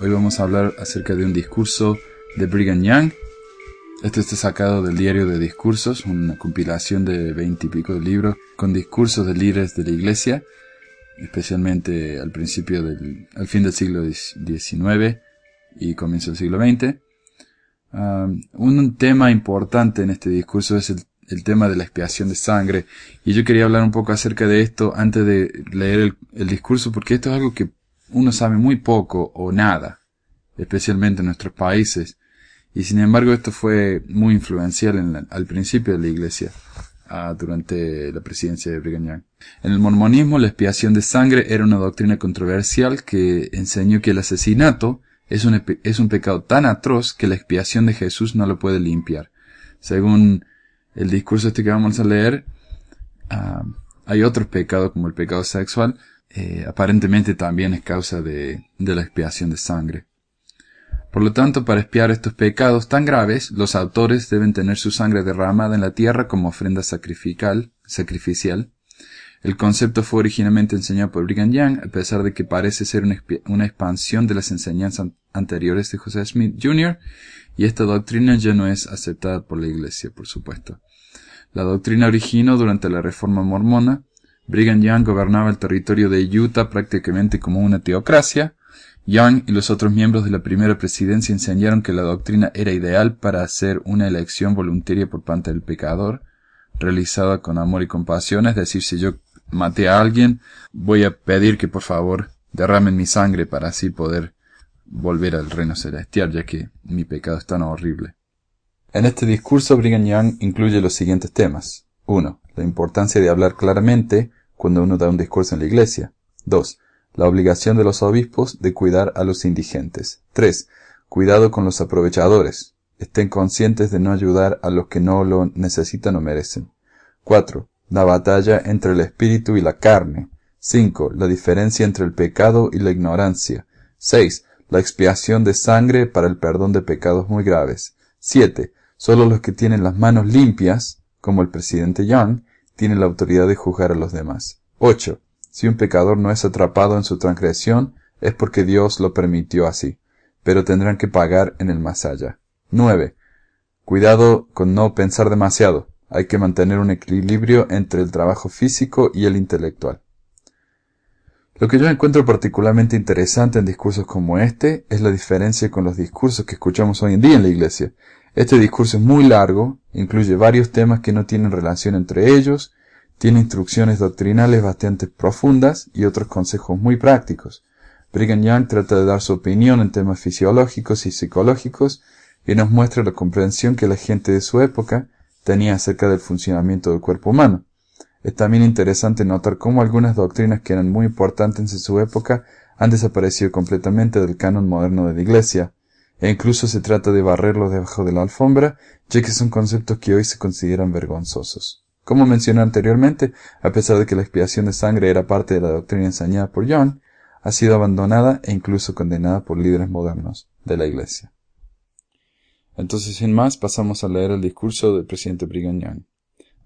Hoy vamos a hablar acerca de un discurso de Brigham Young. Este está sacado del diario de discursos, una compilación de veinte y pico de libros con discursos de líderes de la iglesia, especialmente al principio del, al fin del siglo XIX y comienzo del siglo XX. Un tema importante en este discurso es el, el, tema de la expiación de sangre. Y yo quería hablar un poco acerca de esto antes de leer el, el discurso, porque esto es algo que uno sabe muy poco o nada, especialmente en nuestros países, y sin embargo esto fue muy influencial al principio de la iglesia, ah, durante la presidencia de Brigham Young. En el mormonismo la expiación de sangre era una doctrina controversial que enseñó que el asesinato es un, es un pecado tan atroz que la expiación de Jesús no lo puede limpiar. Según el discurso este que vamos a leer, ah, hay otros pecados como el pecado sexual, eh, aparentemente también es causa de, de la expiación de sangre. Por lo tanto, para expiar estos pecados tan graves, los autores deben tener su sangre derramada en la tierra como ofrenda sacrificial. sacrificial. El concepto fue originalmente enseñado por Brigham Young, a pesar de que parece ser una, una expansión de las enseñanzas anteriores de José Smith Jr., y esta doctrina ya no es aceptada por la Iglesia, por supuesto. La doctrina originó durante la Reforma Mormona, Brigham Young gobernaba el territorio de Utah prácticamente como una teocracia. Young y los otros miembros de la primera presidencia enseñaron que la doctrina era ideal para hacer una elección voluntaria por parte del pecador, realizada con amor y compasión, es decir, si yo maté a alguien, voy a pedir que por favor derramen mi sangre para así poder volver al reino celestial, ya que mi pecado es tan horrible. En este discurso Brigham Young incluye los siguientes temas. 1. La importancia de hablar claramente cuando uno da un discurso en la iglesia. 2. La obligación de los obispos de cuidar a los indigentes. 3. Cuidado con los aprovechadores. Estén conscientes de no ayudar a los que no lo necesitan o merecen. 4. La batalla entre el espíritu y la carne. 5. La diferencia entre el pecado y la ignorancia. 6. La expiación de sangre para el perdón de pecados muy graves. 7. Solo los que tienen las manos limpias, como el presidente Young, tiene la autoridad de juzgar a los demás. 8. Si un pecador no es atrapado en su transgresión, es porque Dios lo permitió así, pero tendrán que pagar en el más allá. 9. Cuidado con no pensar demasiado. Hay que mantener un equilibrio entre el trabajo físico y el intelectual. Lo que yo encuentro particularmente interesante en discursos como este es la diferencia con los discursos que escuchamos hoy en día en la iglesia. Este discurso es muy largo, incluye varios temas que no tienen relación entre ellos, tiene instrucciones doctrinales bastante profundas y otros consejos muy prácticos. Brigham Young trata de dar su opinión en temas fisiológicos y psicológicos y nos muestra la comprensión que la gente de su época tenía acerca del funcionamiento del cuerpo humano. Es también interesante notar cómo algunas doctrinas que eran muy importantes en su época han desaparecido completamente del canon moderno de la Iglesia, e incluso se trata de barrerlos debajo de la alfombra, ya que son conceptos que hoy se consideran vergonzosos. Como mencioné anteriormente, a pesar de que la expiación de sangre era parte de la doctrina enseñada por John, ha sido abandonada e incluso condenada por líderes modernos de la Iglesia. Entonces, sin más, pasamos a leer el discurso del presidente Brigham Young,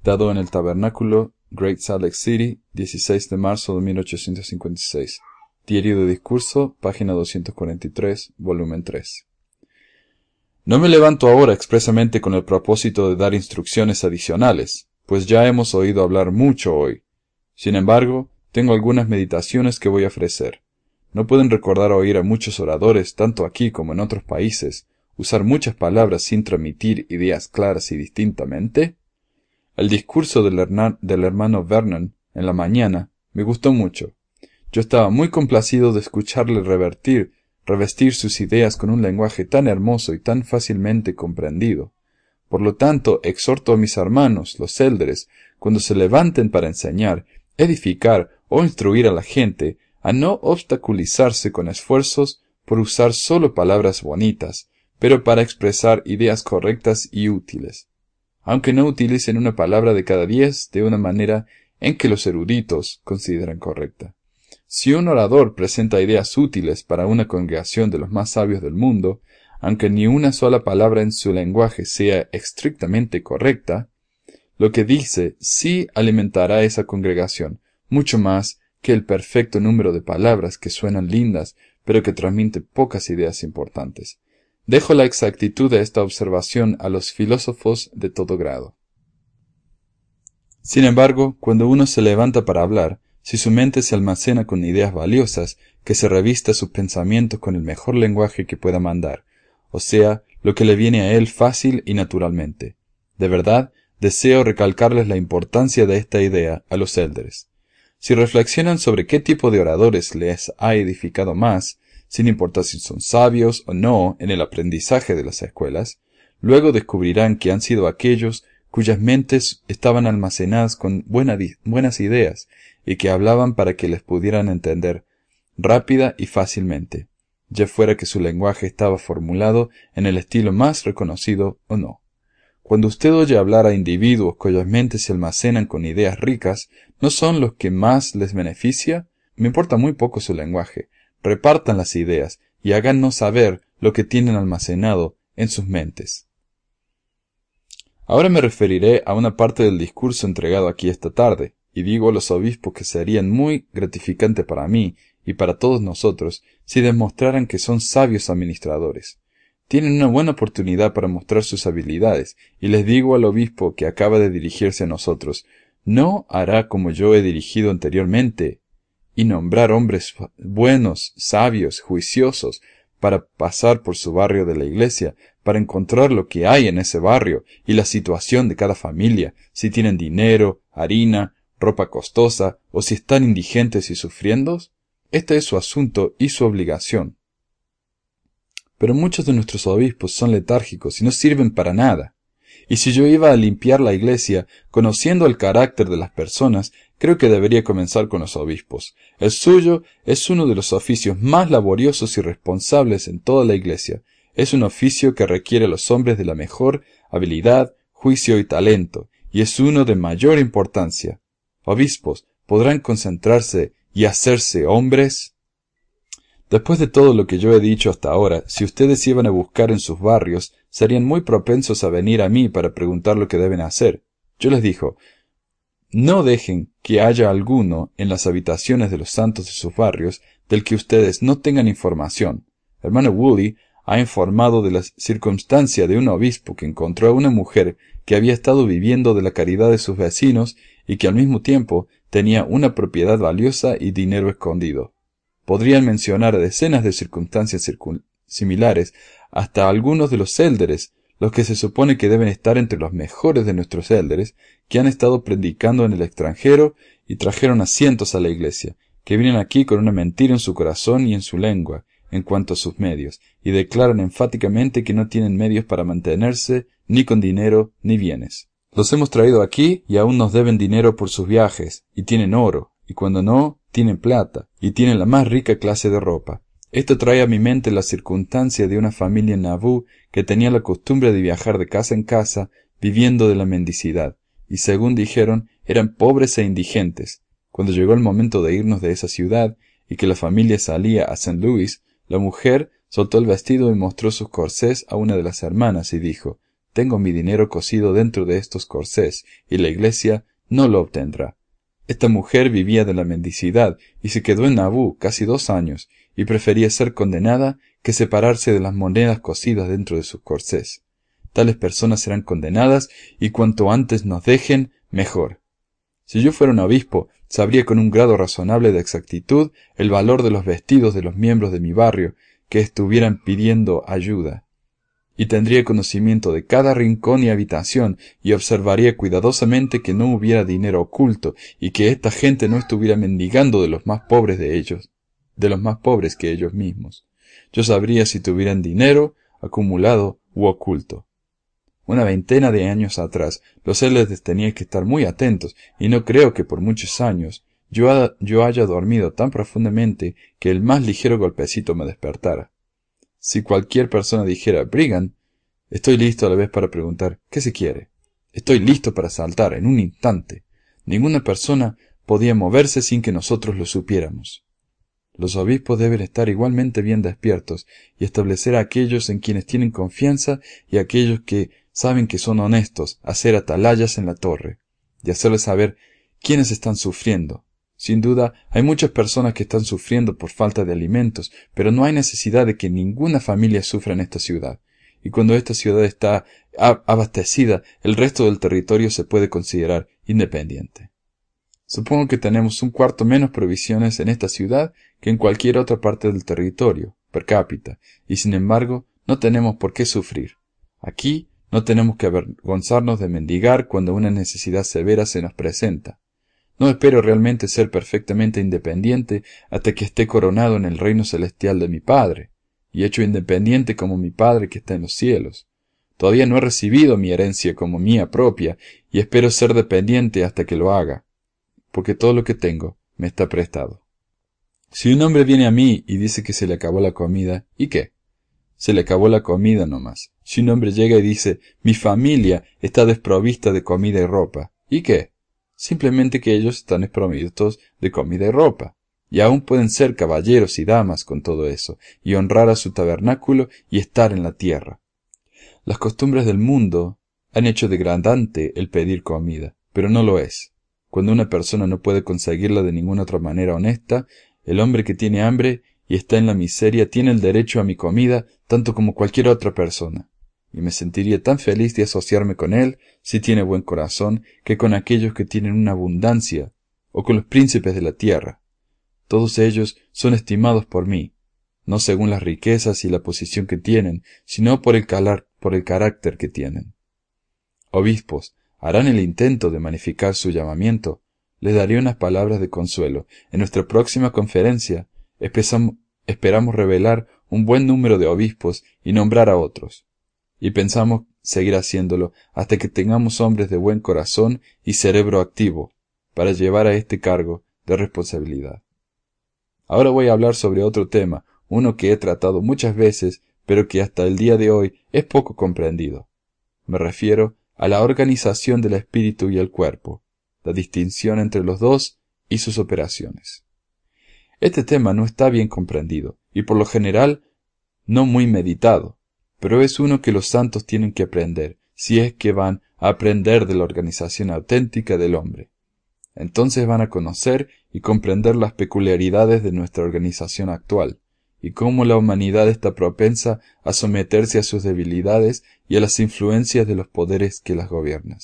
dado en el tabernáculo Great Salt Lake City, 16 de marzo de 1856. Diario de discurso, página 243, volumen 3. No me levanto ahora expresamente con el propósito de dar instrucciones adicionales, pues ya hemos oído hablar mucho hoy. Sin embargo, tengo algunas meditaciones que voy a ofrecer. ¿No pueden recordar oír a muchos oradores, tanto aquí como en otros países, usar muchas palabras sin transmitir ideas claras y distintamente? El discurso del, del hermano Vernon en la mañana me gustó mucho. Yo estaba muy complacido de escucharle revertir revestir sus ideas con un lenguaje tan hermoso y tan fácilmente comprendido. Por lo tanto, exhorto a mis hermanos, los élderes, cuando se levanten para enseñar, edificar o instruir a la gente, a no obstaculizarse con esfuerzos por usar solo palabras bonitas, pero para expresar ideas correctas y útiles. Aunque no utilicen una palabra de cada diez de una manera en que los eruditos consideran correcta. Si un orador presenta ideas útiles para una congregación de los más sabios del mundo, aunque ni una sola palabra en su lenguaje sea estrictamente correcta, lo que dice sí alimentará esa congregación, mucho más que el perfecto número de palabras que suenan lindas, pero que transmite pocas ideas importantes. Dejo la exactitud de esta observación a los filósofos de todo grado. Sin embargo, cuando uno se levanta para hablar, si su mente se almacena con ideas valiosas, que se revista sus pensamientos con el mejor lenguaje que pueda mandar, o sea, lo que le viene a él fácil y naturalmente. De verdad, deseo recalcarles la importancia de esta idea a los élderes. Si reflexionan sobre qué tipo de oradores les ha edificado más, sin importar si son sabios o no en el aprendizaje de las escuelas, luego descubrirán que han sido aquellos cuyas mentes estaban almacenadas con buenas ideas y que hablaban para que les pudieran entender rápida y fácilmente, ya fuera que su lenguaje estaba formulado en el estilo más reconocido o no. Cuando usted oye hablar a individuos cuyas mentes se almacenan con ideas ricas, ¿no son los que más les beneficia? Me importa muy poco su lenguaje, repartan las ideas y háganos saber lo que tienen almacenado en sus mentes. Ahora me referiré a una parte del discurso entregado aquí esta tarde, y digo a los obispos que serían muy gratificante para mí y para todos nosotros si demostraran que son sabios administradores. Tienen una buena oportunidad para mostrar sus habilidades, y les digo al obispo que acaba de dirigirse a nosotros, no hará como yo he dirigido anteriormente, y nombrar hombres buenos, sabios, juiciosos, para pasar por su barrio de la iglesia, para encontrar lo que hay en ese barrio y la situación de cada familia, si tienen dinero, harina, ropa costosa, o si están indigentes y sufriendo? Este es su asunto y su obligación. Pero muchos de nuestros obispos son letárgicos y no sirven para nada. Y si yo iba a limpiar la iglesia, conociendo el carácter de las personas, creo que debería comenzar con los obispos. El suyo es uno de los oficios más laboriosos y responsables en toda la iglesia. Es un oficio que requiere a los hombres de la mejor habilidad, juicio y talento, y es uno de mayor importancia. Obispos, ¿podrán concentrarse y hacerse hombres? Después de todo lo que yo he dicho hasta ahora, si ustedes iban a buscar en sus barrios, serían muy propensos a venir a mí para preguntar lo que deben hacer. Yo les dijo, no dejen que haya alguno en las habitaciones de los santos de sus barrios del que ustedes no tengan información. Hermano Woody ha informado de la circunstancia de un obispo que encontró a una mujer que había estado viviendo de la caridad de sus vecinos y que al mismo tiempo tenía una propiedad valiosa y dinero escondido. Podrían mencionar decenas de circunstancias similares, hasta algunos de los élderes, los que se supone que deben estar entre los mejores de nuestros élderes, que han estado predicando en el extranjero y trajeron asientos a la iglesia, que vienen aquí con una mentira en su corazón y en su lengua, en cuanto a sus medios, y declaran enfáticamente que no tienen medios para mantenerse, ni con dinero, ni bienes. Los hemos traído aquí y aún nos deben dinero por sus viajes, y tienen oro, y cuando no, tienen plata, y tienen la más rica clase de ropa. Esto trae a mi mente la circunstancia de una familia en Nabú que tenía la costumbre de viajar de casa en casa, viviendo de la mendicidad, y según dijeron, eran pobres e indigentes. Cuando llegó el momento de irnos de esa ciudad, y que la familia salía a St. Louis, la mujer soltó el vestido y mostró sus corsés a una de las hermanas y dijo, Tengo mi dinero cosido dentro de estos corsés, y la iglesia no lo obtendrá. Esta mujer vivía de la mendicidad y se quedó en Nabú casi dos años y prefería ser condenada que separarse de las monedas cosidas dentro de sus corsés. Tales personas serán condenadas y cuanto antes nos dejen, mejor. Si yo fuera un obispo, sabría con un grado razonable de exactitud el valor de los vestidos de los miembros de mi barrio que estuvieran pidiendo ayuda y tendría conocimiento de cada rincón y habitación, y observaría cuidadosamente que no hubiera dinero oculto, y que esta gente no estuviera mendigando de los más pobres de ellos, de los más pobres que ellos mismos. Yo sabría si tuvieran dinero, acumulado u oculto. Una veintena de años atrás, los élades tenían que estar muy atentos, y no creo que por muchos años yo, haya dormido tan profundamente que el más ligero golpecito me despertara. Si cualquier persona dijera Brigham, estoy listo a la vez para preguntar ¿qué se quiere? Estoy listo para saltar en un instante. Ninguna persona podía moverse sin que nosotros lo supiéramos. Los obispos deben estar igualmente bien despiertos y establecer a aquellos en quienes tienen confianza y a aquellos que saben que son honestos, hacer atalayas en la torre, y hacerles saber quiénes están sufriendo, Sin duda, hay muchas personas que están sufriendo por falta de alimentos, pero no hay necesidad de que ninguna familia sufra en esta ciudad. Y cuando esta ciudad está abastecida, el resto del territorio se puede considerar independiente. Supongo que tenemos un cuarto menos provisiones en esta ciudad que en cualquier otra parte del territorio, per cápita, y sin embargo no tenemos por qué sufrir. Aquí no tenemos que avergonzarnos de mendigar cuando una necesidad severa se nos presenta. No espero realmente ser perfectamente independiente hasta que esté coronado en el reino celestial de mi Padre, y hecho independiente como mi Padre que está en los cielos. Todavía no he recibido mi herencia como mía propia, y espero ser dependiente hasta que lo haga, porque todo lo que tengo me está prestado. Si un hombre viene a mí y dice que se le acabó la comida, ¿y qué? Se le acabó la comida nomás. Si un hombre llega y dice, mi familia está desprovista de comida y ropa, ¿y qué? Simplemente que ellos están desprovistos de comida y ropa. Y aún pueden ser caballeros y damas con todo eso, y honrar a su tabernáculo y estar en la tierra. Las costumbres del mundo han hecho degradante el pedir comida, pero no lo es. Cuando una persona no puede conseguirla de ninguna otra manera honesta, el hombre que tiene hambre y está en la miseria tiene el derecho a mi comida tanto como cualquier otra persona, y me sentiría tan feliz de asociarme con él, si tiene buen corazón, que con aquellos que tienen una abundancia, o con los príncipes de la tierra. Todos ellos son estimados por mí, no según las riquezas y la posición que tienen, sino por el, calar, por el carácter que tienen. Obispos, harán el intento de magnificar su llamamiento. Les daré unas palabras de consuelo. En nuestra próxima conferencia esperamos revelar un buen número de obispos y nombrar a otros. Y pensamos seguir haciéndolo hasta que tengamos hombres de buen corazón y cerebro activo para llevar a este cargo de responsabilidad. Ahora voy a hablar sobre otro tema, uno que he tratado muchas veces, pero que hasta el día de hoy es poco comprendido. Me refiero a la organización del espíritu y el cuerpo, la distinción entre los dos y sus operaciones. Este tema no está bien comprendido y por lo general no muy meditado, pero es uno que los santos tienen que aprender si es que van a aprender de la organización auténtica del hombre. Entonces van a conocer y comprender las peculiaridades de nuestra organización actual, y cómo la humanidad está propensa a someterse a sus debilidades y a las influencias de los poderes que las gobiernan.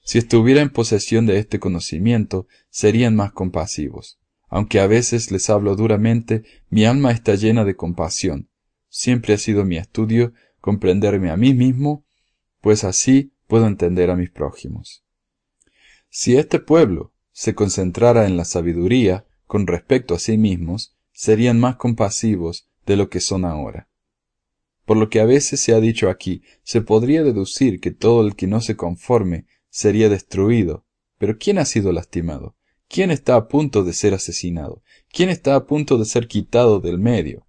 Si estuviera en posesión de este conocimiento, serían más compasivos. Aunque a veces les hablo duramente, mi alma está llena de compasión. Siempre ha sido mi estudio comprenderme a mí mismo, pues así puedo entender a mis prójimos. Si este pueblo se concentrara en la sabiduría con respecto a sí mismos, serían más compasivos de lo que son ahora. Por lo que a veces se ha dicho aquí, se podría deducir que todo el que no se conforme sería destruido. Pero ¿quién ha sido lastimado? ¿Quién está a punto de ser asesinado? ¿Quién está a punto de ser quitado del medio?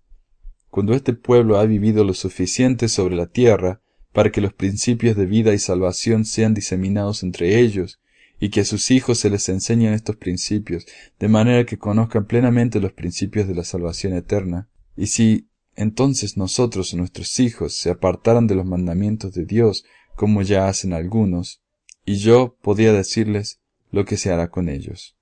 Cuando este pueblo ha vivido lo suficiente sobre la tierra para que los principios de vida y salvación sean diseminados entre ellos, y que a sus hijos se les enseñen estos principios, de manera que conozcan plenamente los principios de la salvación eterna, y si entonces nosotros o nuestros hijos se apartaran de los mandamientos de Dios, como ya hacen algunos, y yo podía decirles lo que se hará con ellos.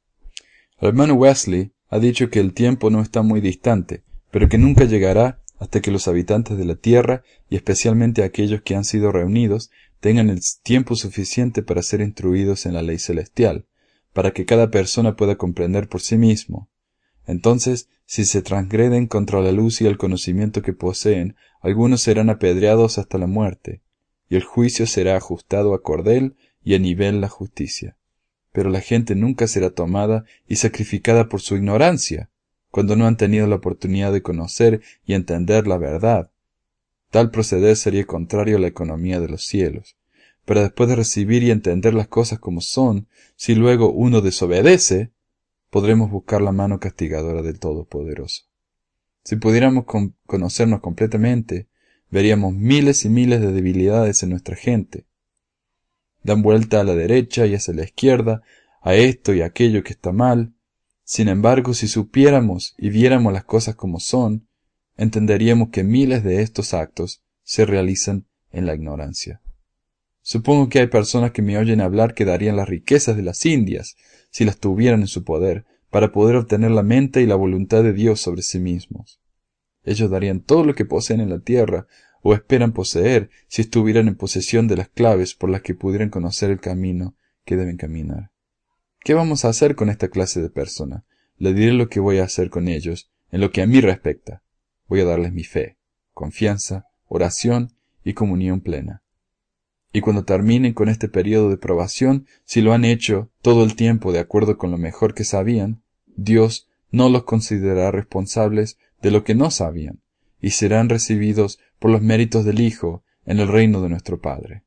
El hermano Wesley ha dicho que el tiempo no está muy distante, pero que nunca llegará hasta que los habitantes de la tierra, y especialmente aquellos que han sido reunidos, tengan el tiempo suficiente para ser instruidos en la ley celestial, para que cada persona pueda comprender por sí mismo. Entonces, si se transgreden contra la luz y el conocimiento que poseen, algunos serán apedreados hasta la muerte, y el juicio será ajustado a cordel y a nivel la justicia pero la gente nunca será tomada y sacrificada por su ignorancia, cuando no han tenido la oportunidad de conocer y entender la verdad. Tal proceder sería contrario a la economía de los cielos. Pero después de recibir y entender las cosas como son, si luego uno desobedece, podremos buscar la mano castigadora del Todopoderoso. Si pudiéramos conocernos completamente, veríamos miles y miles de debilidades en nuestra gente, dan vuelta a la derecha y hacia la izquierda, a esto y aquello que está mal. Sin embargo, si supiéramos y viéramos las cosas como son, entenderíamos que miles de estos actos se realizan en la ignorancia. Supongo que hay personas que me oyen hablar que darían las riquezas de las Indias si las tuvieran en su poder para poder obtener la mente y la voluntad de Dios sobre sí mismos. Ellos darían todo lo que poseen en la tierra, o esperan poseer, si estuvieran en posesión de las claves por las que pudieran conocer el camino que deben caminar. ¿Qué vamos a hacer con esta clase de persona? Le diré lo que voy a hacer con ellos, en lo que a mí respecta. Voy a darles mi fe, confianza, oración y comunión plena. Y cuando terminen con este periodo de probación, si lo han hecho todo el tiempo de acuerdo con lo mejor que sabían, Dios no los considerará responsables de lo que no sabían, y serán recibidos por los méritos del Hijo en el reino de nuestro Padre.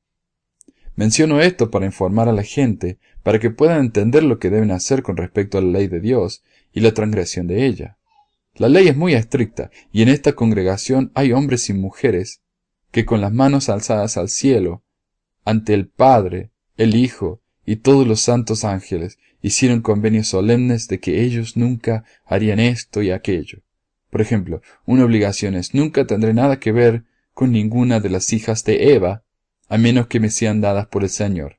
Menciono esto para informar a la gente, para que puedan entender lo que deben hacer con respecto a la ley de Dios y la transgresión de ella. La ley es muy estricta, y en esta congregación hay hombres y mujeres que con las manos alzadas al cielo, ante el Padre, el Hijo y todos los santos ángeles, hicieron convenios solemnes de que ellos nunca harían esto y aquello. Por ejemplo, una obligación es nunca tendré nada que ver con ninguna de las hijas de Eva, a menos que me sean dadas por el Señor.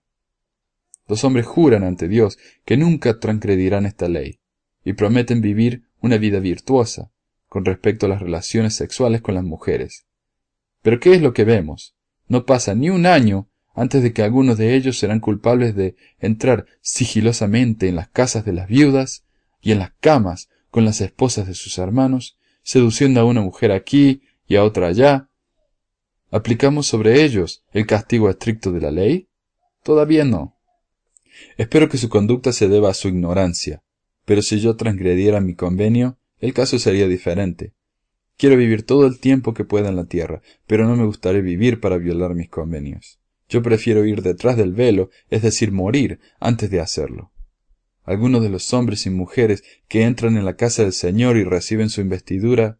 Los hombres juran ante Dios que nunca transgredirán esta ley, y prometen vivir una vida virtuosa con respecto a las relaciones sexuales con las mujeres. Pero ¿qué es lo que vemos? No pasa ni un año antes de que algunos de ellos serán culpables de entrar sigilosamente en las casas de las viudas y en las camas con las esposas de sus hermanos, seduciendo a una mujer aquí y a otra allá. ¿Aplicamos sobre ellos el castigo estricto de la ley? Todavía no. Espero que su conducta se deba a su ignorancia, pero si yo transgrediera mi convenio, el caso sería diferente. Quiero vivir todo el tiempo que pueda en la tierra, pero no me gustaría vivir para violar mis convenios. Yo prefiero ir detrás del velo, es decir, morir, antes de hacerlo. Algunos de los hombres y mujeres que entran en la casa del Señor y reciben su investidura,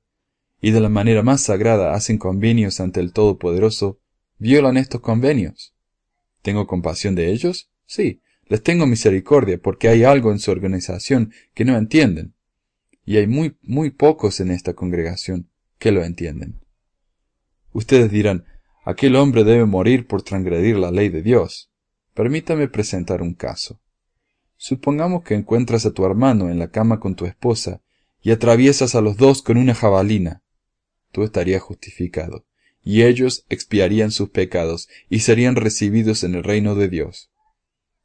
y de la manera más sagrada hacen convenios ante el Todopoderoso, violan estos convenios. ¿Tengo compasión de ellos? Sí, les tengo misericordia porque hay algo en su organización que no entienden. Y hay muy, muy pocos en esta congregación que lo entienden. Ustedes dirán, aquel hombre debe morir por transgredir la ley de Dios. Permítame presentar un caso. Supongamos que encuentras a tu hermano en la cama con tu esposa y atraviesas a los dos con una jabalina. Tú justificado, y ellos expiarían sus pecados y serían recibidos en el reino de Dios.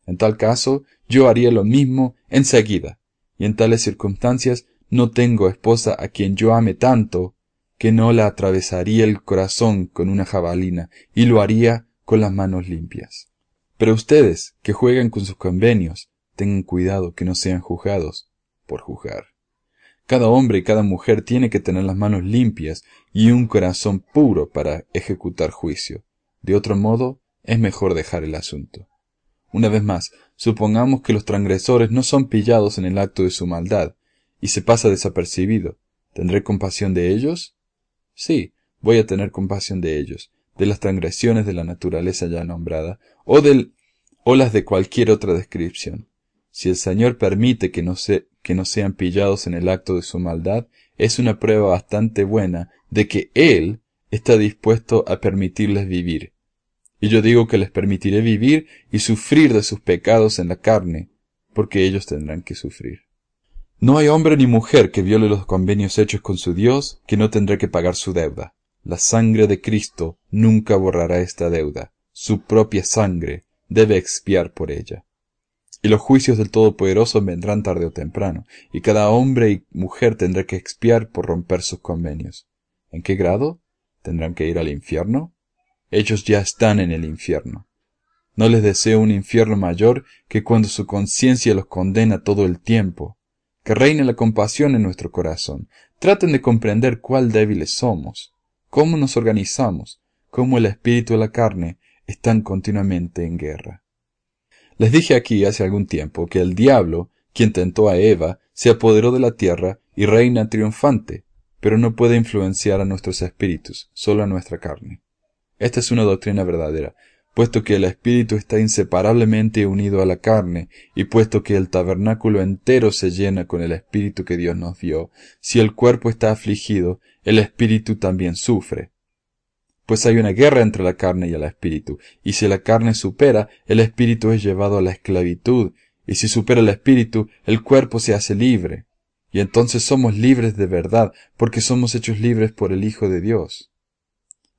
En tal caso, yo haría lo mismo enseguida, y en tales circunstancias no tengo esposa a quien yo ame tanto que no la atravesaría el corazón con una jabalina, y lo haría con las manos limpias. Pero ustedes, que juegan con sus convenios, tengan cuidado que no sean juzgados por juzgar. Cada hombre y cada mujer tiene que tener las manos limpias y un corazón puro para ejecutar juicio. De otro modo, es mejor dejar el asunto. Una vez más, supongamos que los transgresores no son pillados en el acto de su maldad, y se pasa desapercibido. ¿Tendré compasión de ellos? Sí, voy a tener compasión de ellos, de las transgresiones de la naturaleza ya nombrada, o del, o las de cualquier otra descripción. Si el Señor permite que no, se, que no sean pillados en el acto de su maldad, es una prueba bastante buena de que Él está dispuesto a permitirles vivir, y yo digo que les permitiré vivir y sufrir de sus pecados en la carne, porque ellos tendrán que sufrir. No hay hombre ni mujer que viole los convenios hechos con su Dios que no tendrá que pagar su deuda. La sangre de Cristo nunca borrará esta deuda. Su propia sangre debe expiar por ella. Y los juicios del Todopoderoso vendrán tarde o temprano, y cada hombre y mujer tendrá que expiar por romper sus convenios. ¿En qué grado? ¿Tendrán que ir al infierno? ellos ya están en el infierno. No les deseo un infierno mayor que cuando su conciencia los condena todo el tiempo. Que reine la compasión en nuestro corazón. Traten de comprender cuál débiles somos, cómo nos organizamos, cómo el espíritu y la carne están continuamente en guerra. Les dije aquí hace algún tiempo que el diablo, quien tentó a Eva, se apoderó de la tierra y reina triunfante, pero no puede influenciar a nuestros espíritus, solo a nuestra carne. Esta es una doctrina verdadera, puesto que el espíritu está inseparablemente unido a la carne, y puesto que el tabernáculo entero se llena con el espíritu que Dios nos dio, si el cuerpo está afligido, el espíritu también sufre. Pues hay una guerra entre la carne y el espíritu, y si la carne supera, el espíritu es llevado a la esclavitud, Y si supera el espíritu, el cuerpo se hace libre. Y entonces somos libres de verdad, porque somos hechos libres por el Hijo de Dios.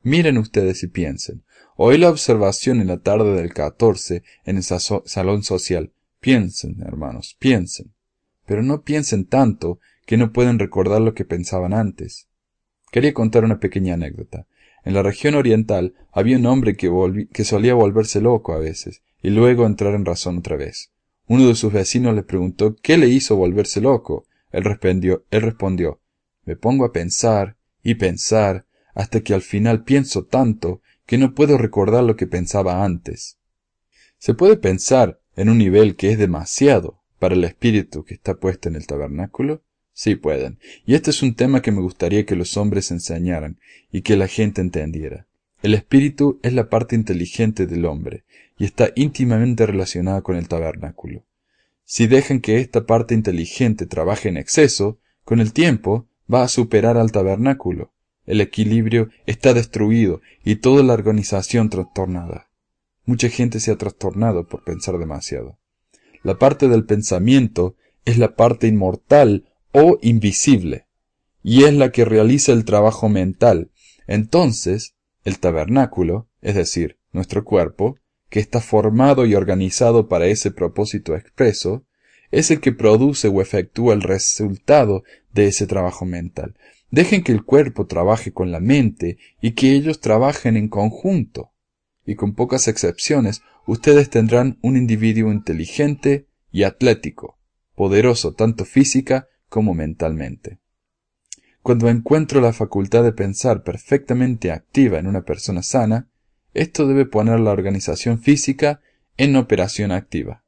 Miren ustedes y piensen. Hoy la observación en la tarde del 14 en el salón social. Piensen, hermanos, piensen. Pero no piensen tanto que no pueden recordar lo que pensaban antes. Quería contar una pequeña anécdota. En la región oriental había un hombre que, que solía volverse loco a veces, y luego entrar en razón otra vez. Uno de sus vecinos le preguntó qué le hizo volverse loco. Él respondió, él respondió Me pongo a pensar y pensar hasta que al final pienso tanto que no puedo recordar lo que pensaba antes. Se puede pensar en un nivel que es demasiado para el espíritu que está puesto en el tabernáculo. Sí pueden. Y este es un tema que me gustaría que los hombres enseñaran y que la gente entendiera. El espíritu es la parte inteligente del hombre y está íntimamente relacionada con el tabernáculo. Si dejan que esta parte inteligente trabaje en exceso, con el tiempo va a superar al tabernáculo. El equilibrio está destruido y toda la organización trastornada. Mucha gente se ha trastornado por pensar demasiado. La parte del pensamiento es la parte inmortal o invisible, y es la que realiza el trabajo mental. Entonces, el tabernáculo, es decir, nuestro cuerpo, que está formado y organizado para ese propósito expreso, es el que produce o efectúa el resultado de ese trabajo mental. Dejen que el cuerpo trabaje con la mente y que ellos trabajen en conjunto. Y con pocas excepciones, ustedes tendrán un individuo inteligente y atlético, poderoso tanto física como mentalmente. Cuando encuentro la facultad de pensar perfectamente activa en una persona sana, esto debe poner la organización física en operación activa.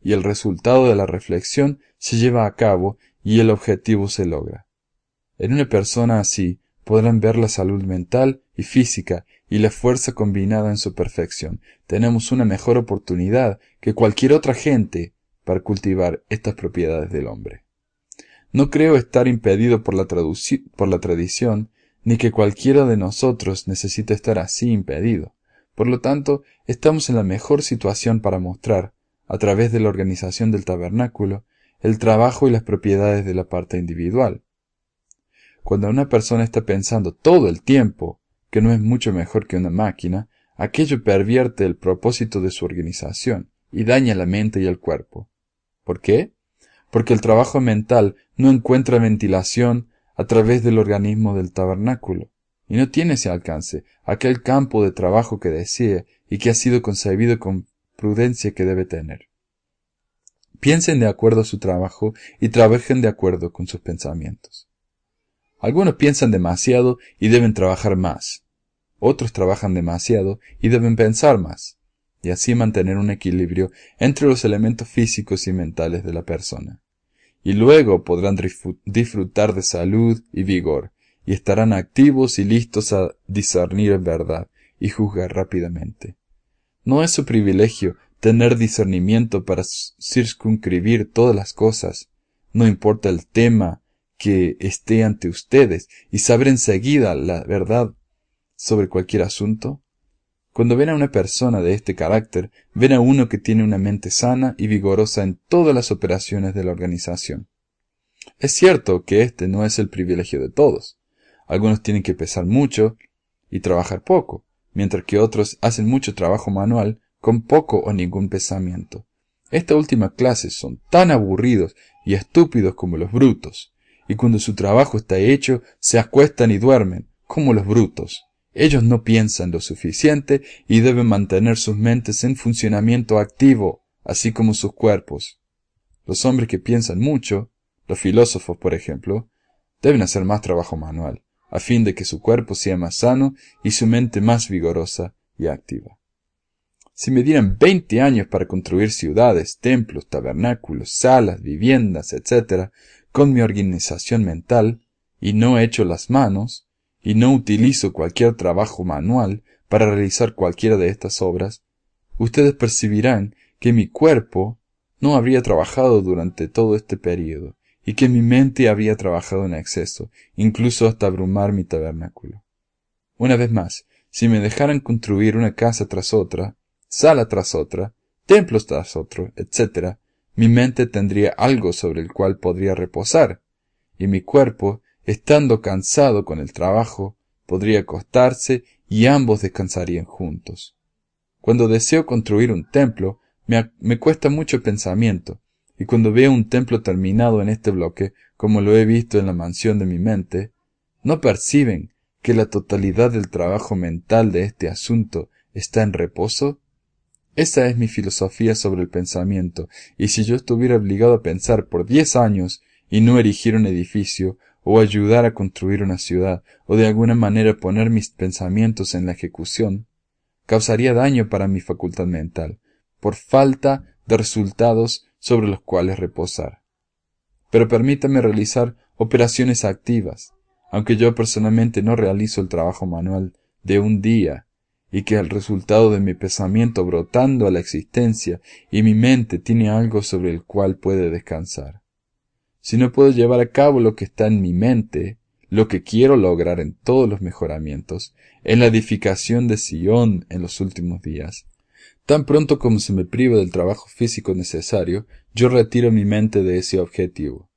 Y el resultado de la reflexión se lleva a cabo y el objetivo se logra. En una persona así podrán ver la salud mental y física y la fuerza combinada en su perfección. Tenemos una mejor oportunidad que cualquier otra gente para cultivar estas propiedades del hombre. No creo estar impedido por la, tradición, ni que cualquiera de nosotros necesite estar así impedido. Por lo tanto, estamos en la mejor situación para mostrar, a través de la organización del tabernáculo, el trabajo y las propiedades de la parte individual. Cuando una persona está pensando todo el tiempo que no es mucho mejor que una máquina, aquello pervierte el propósito de su organización y daña la mente y el cuerpo. ¿Por qué? Porque el trabajo mental no encuentra ventilación a través del organismo del tabernáculo, y no tiene ese alcance, aquel campo de trabajo que desea y que ha sido concebido con prudencia que debe tener. Piensen de acuerdo a su trabajo y trabajen de acuerdo con sus pensamientos. Algunos piensan demasiado y deben trabajar más. Otros trabajan demasiado y deben pensar más y así mantener un equilibrio entre los elementos físicos y mentales de la persona. Y luego podrán disfrutar de salud y vigor, y estarán activos y listos a discernir en verdad y juzgar rápidamente. No es su privilegio tener discernimiento para circunscribir todas las cosas, no importa el tema que esté ante ustedes, y saber enseguida la verdad sobre cualquier asunto, cuando ven a una persona de este carácter, ven a uno que tiene una mente sana y vigorosa en todas las operaciones de la organización. Es cierto que este no es el privilegio de todos. Algunos tienen que pesar mucho y trabajar poco, mientras que otros hacen mucho trabajo manual con poco o ningún pesamiento. Esta última clase son tan aburridos y estúpidos como los brutos, y cuando su trabajo está hecho se acuestan y duermen, como los brutos. Ellos no piensan lo suficiente y deben mantener sus mentes en funcionamiento activo, así como sus cuerpos. Los hombres que piensan mucho, los filósofos por ejemplo, deben hacer más trabajo manual, a fin de que su cuerpo sea más sano y su mente más vigorosa y activa. Si me dieran veinte años para construir ciudades, templos, tabernáculos, salas, viviendas, etc., con mi organización mental, y no he hecho las manos, y no utilizo cualquier trabajo manual para realizar cualquiera de estas obras, ustedes percibirán que mi cuerpo no habría trabajado durante todo este período, y que mi mente habría trabajado en exceso, incluso hasta abrumar mi tabernáculo. Una vez más, si me dejaran construir una casa tras otra, sala tras otra, templos tras otro, etc., mi mente tendría algo sobre el cual podría reposar, y mi cuerpo, estando cansado con el trabajo, podría acostarse y ambos descansarían juntos. Cuando deseo construir un templo, me, cuesta mucho pensamiento, y cuando veo un templo terminado en este bloque, como lo he visto en la mansión de mi mente, ¿no perciben que la totalidad del trabajo mental de este asunto está en reposo? Esa es mi filosofía sobre el pensamiento, y si yo estuviera obligado a pensar por diez años y no erigir un edificio, o ayudar a construir una ciudad, o de alguna manera poner mis pensamientos en la ejecución, causaría daño para mi facultad mental, por falta de resultados sobre los cuales reposar. Pero permítame realizar operaciones activas, aunque yo personalmente no realizo el trabajo manual de un día, y que el resultado de mi pensamiento brotando a la existencia y mi mente tiene algo sobre el cual puede descansar. Si no puedo llevar a cabo lo que está en mi mente, lo que quiero lograr en todos los mejoramientos, en la edificación de Sion en los últimos días, tan pronto como se me priva del trabajo físico necesario, yo retiro mi mente de ese objetivo.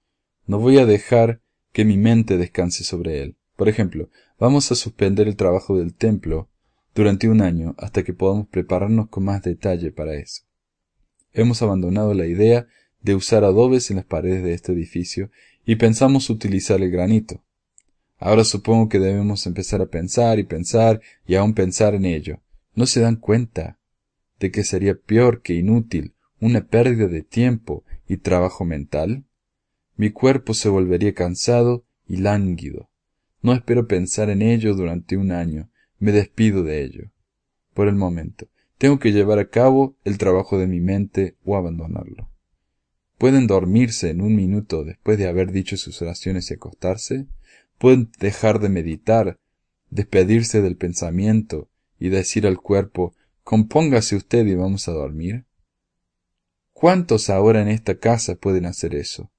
No voy a dejar que mi mente descanse sobre él. Por ejemplo, vamos a suspender el trabajo del templo durante un año hasta que podamos prepararnos con más detalle para eso. Hemos abandonado la idea de usar adobes en las paredes de este edificio y pensamos utilizar el granito. Ahora supongo que debemos empezar a pensar y pensar y aún pensar en ello. ¿No se dan cuenta de que sería peor que inútil una pérdida de tiempo y trabajo mental? Mi cuerpo se volvería cansado y lánguido. No espero pensar en ello durante un año. Me despido de ello. Por el momento. Tengo que llevar a cabo el trabajo de mi mente o abandonarlo. ¿Pueden dormirse en un minuto después de haber dicho sus oraciones y acostarse? ¿Pueden dejar de meditar, despedirse del pensamiento y decir al cuerpo compóngase usted y vamos a dormir? ¿Cuántos ahora en esta casa pueden hacer eso?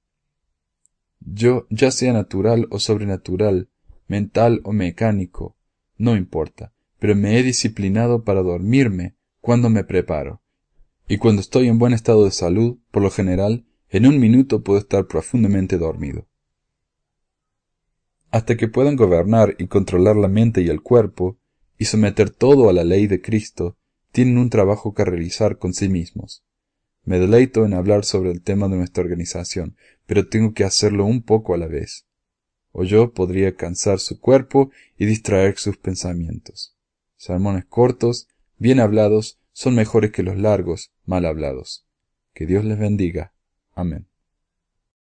Yo, ya sea natural o sobrenatural, mental o mecánico, no importa, pero me he disciplinado para dormirme cuando me preparo. Y cuando estoy en buen estado de salud, por lo general, en un minuto puedo estar profundamente dormido. Hasta que puedan gobernar y controlar la mente y el cuerpo, y someter todo a la ley de Cristo, tienen un trabajo que realizar con sí mismos. Me deleito en hablar sobre el tema de nuestra organización, pero tengo que hacerlo un poco a la vez. O yo podría cansar su cuerpo y distraer sus pensamientos. Sermones cortos, bien hablados, son mejores que los largos, mal hablados. Que Dios les bendiga. Amen.